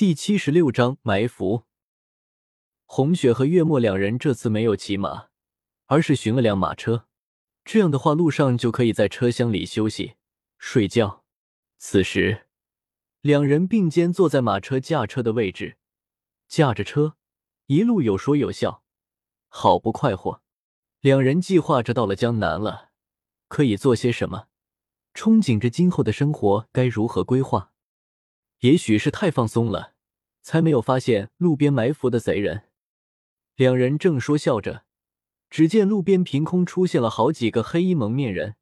第七十六章埋伏。红雪和月末两人这次没有骑马，而是寻了辆马车。这样的话，路上就可以在车厢里休息、睡觉。此时，两人并肩坐在马车驾车的位置，驾着车，一路有说有笑，好不快活。两人计划着到了江南了，可以做些什么，憧憬着今后的生活该如何规划。也许是太放松了，才没有发现路边埋伏的贼人。两人正说笑着，只见路边凭空出现了好几个黑衣蒙面人。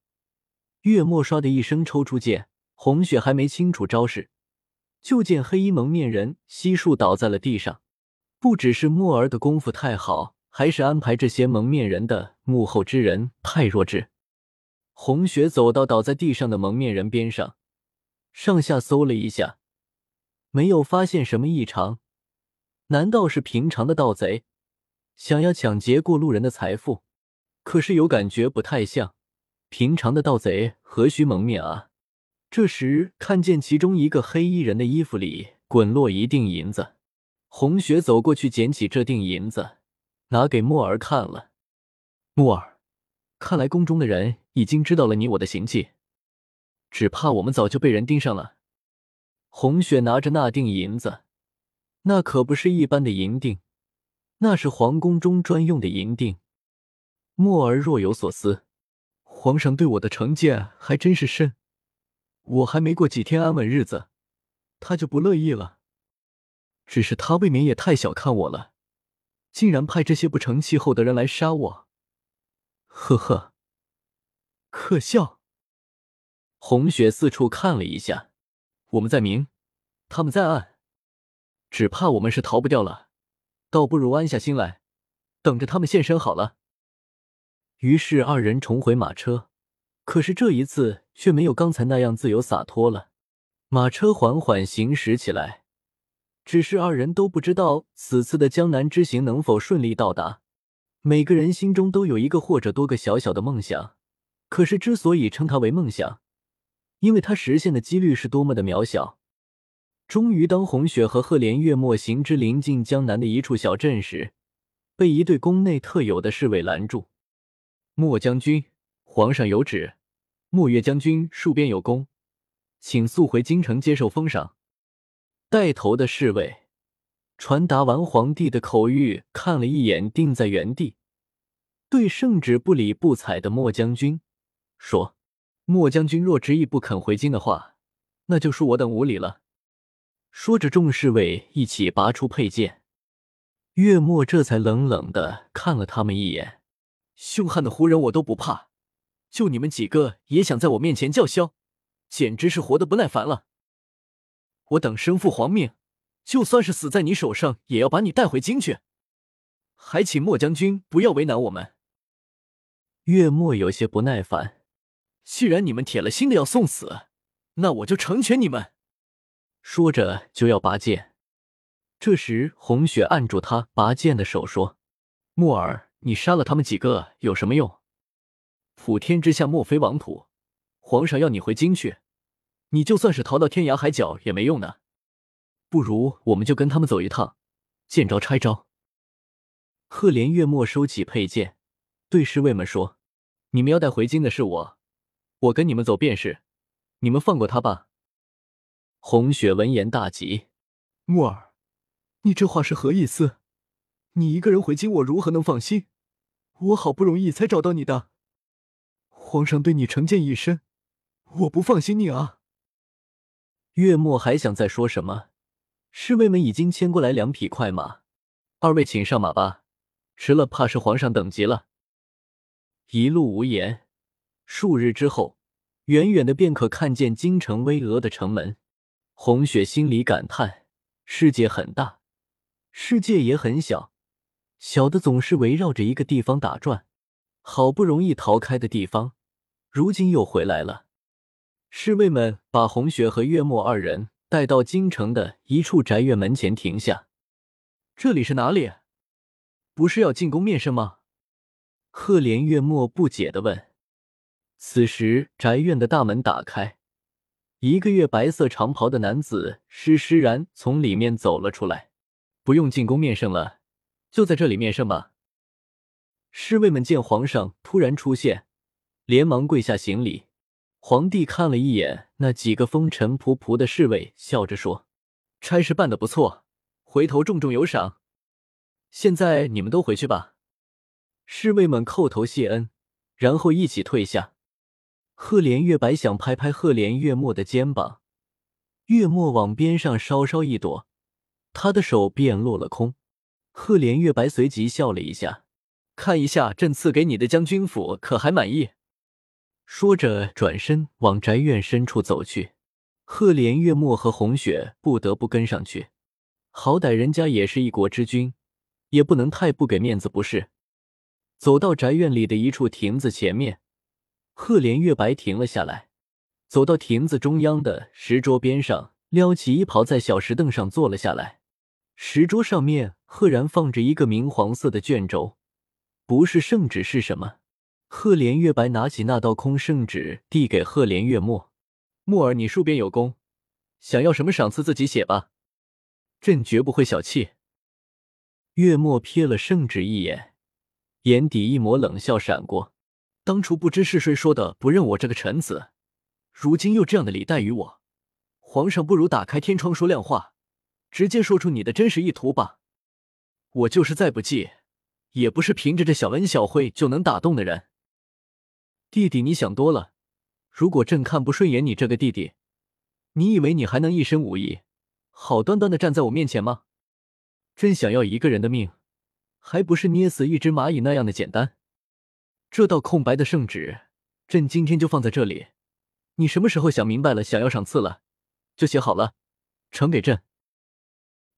月末唰的一声抽出剑，红雪还没清楚招式，就见黑衣蒙面人悉数倒在了地上。不只是墨儿的功夫太好，还是安排这些蒙面人的幕后之人太弱智。红雪走到倒在地上的蒙面人边上，上下搜了一下。没有发现什么异常，难道是平常的盗贼想要抢劫过路人的财富？可是有感觉不太像，平常的盗贼何须蒙面啊？这时看见其中一个黑衣人的衣服里滚落一锭银子，红雪走过去捡起这锭银子，拿给墨儿看了。墨儿，看来宫中的人已经知道了你我的行迹，只怕我们早就被人盯上了。红雪拿着那锭银子，那可不是一般的银锭，那是皇宫中专用的银锭。墨儿若有所思，皇上对我的成见还真是深，我还没过几天安稳日子，他就不乐意了。只是他未免也太小看我了，竟然派这些不成气候的人来杀我。呵呵，可笑。红雪四处看了一下。我们在明，他们在暗，只怕我们是逃不掉了。倒不如安下心来，等着他们现身好了。于是二人重回马车，可是这一次却没有刚才那样自由洒脱了。马车缓缓行驶起来，只是二人都不知道此次的江南之行能否顺利到达。每个人心中都有一个或者多个小小的梦想，可是之所以称它为梦想。因为他实现的几率是多么的渺小。终于，当红雪和赫连月末行之临近江南的一处小镇时，被一队宫内特有的侍卫拦住。莫将军，皇上有旨，莫月将军戍边有功，请速回京城接受封赏。带头的侍卫传达完皇帝的口谕，看了一眼定在原地，对圣旨不理不睬的莫将军说。莫将军若执意不肯回京的话，那就恕我等无礼了。说着，众侍卫一起拔出佩剑。月末这才冷冷的看了他们一眼：“凶悍的胡人我都不怕，就你们几个也想在我面前叫嚣，简直是活得不耐烦了。我等身负皇命，就算是死在你手上，也要把你带回京去。还请莫将军不要为难我们。”月末有些不耐烦。既然你们铁了心的要送死，那我就成全你们。说着就要拔剑，这时红雪按住他拔剑的手，说：“木儿，你杀了他们几个有什么用？普天之下莫非王土，皇上要你回京去，你就算是逃到天涯海角也没用的。不如我们就跟他们走一趟，见招拆招。”赫连月末收起佩剑，对侍卫们说：“你们要带回京的是我。”我跟你们走便是，你们放过他吧。红雪闻言大急：“木儿，你这话是何意思？你一个人回京，我如何能放心？我好不容易才找到你的，皇上对你成见已深，我不放心你啊。”月末还想再说什么，侍卫们已经牵过来两匹快马，二位请上马吧，迟了怕是皇上等急了。一路无言。数日之后，远远的便可看见京城巍峨的城门。红雪心里感叹：世界很大，世界也很小，小的总是围绕着一个地方打转。好不容易逃开的地方，如今又回来了。侍卫们把红雪和月末二人带到京城的一处宅院门前停下。这里是哪里？不是要进宫面圣吗？赫连月末不解的问。此时，宅院的大门打开，一个月白色长袍的男子施施然从里面走了出来。不用进宫面圣了，就在这里面圣吧。侍卫们见皇上突然出现，连忙跪下行礼。皇帝看了一眼那几个风尘仆仆的侍卫，笑着说：“差事办得不错，回头重重有赏。现在你们都回去吧。”侍卫们叩头谢恩，然后一起退下。赫连月白想拍拍赫连月末的肩膀，月末往边上稍稍一躲，他的手便落了空。赫连月白随即笑了一下，看一下朕赐给你的将军府，可还满意？说着，转身往宅院深处走去。赫连月末和红雪不得不跟上去，好歹人家也是一国之君，也不能太不给面子，不是？走到宅院里的一处亭子前面。赫连月白停了下来，走到亭子中央的石桌边上，撩起衣袍，在小石凳上坐了下来。石桌上面赫然放着一个明黄色的卷轴，不是圣旨是什么？赫连月白拿起那道空圣旨，递给赫连月末：“木儿，你戍边有功，想要什么赏赐自己写吧，朕绝不会小气。”月末瞥了圣旨一眼，眼底一抹冷笑闪过。当初不知是谁说的不认我这个臣子，如今又这样的礼待于我，皇上不如打开天窗说亮话，直接说出你的真实意图吧。我就是再不济，也不是凭着这小恩小惠就能打动的人。弟弟，你想多了。如果朕看不顺眼你这个弟弟，你以为你还能一身武艺，好端端的站在我面前吗？朕想要一个人的命，还不是捏死一只蚂蚁那样的简单。这道空白的圣旨，朕今天就放在这里。你什么时候想明白了，想要赏赐了，就写好了，呈给朕。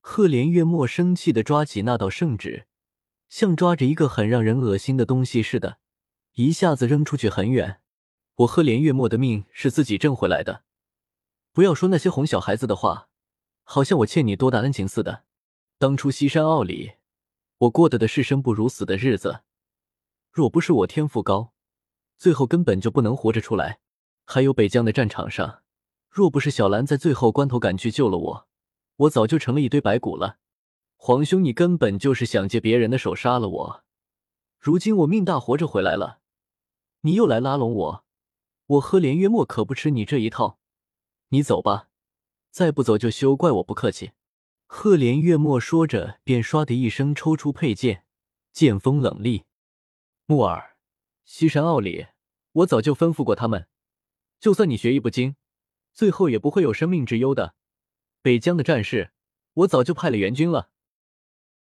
赫连月末生气的抓起那道圣旨，像抓着一个很让人恶心的东西似的，一下子扔出去很远。我赫连月末的命是自己挣回来的，不要说那些哄小孩子的话，好像我欠你多大恩情似的。当初西山坳里，我过的的是生不如死的日子。若不是我天赋高，最后根本就不能活着出来。还有北疆的战场上，若不是小兰在最后关头赶去救了我，我早就成了一堆白骨了。皇兄，你根本就是想借别人的手杀了我。如今我命大，活着回来了，你又来拉拢我，我赫连月末可不吃你这一套。你走吧，再不走就休怪我不客气。赫连月末说着，便唰的一声抽出佩剑，剑锋冷厉。木耳，西山坳里，我早就吩咐过他们，就算你学艺不精，最后也不会有生命之忧的。北疆的战事，我早就派了援军了。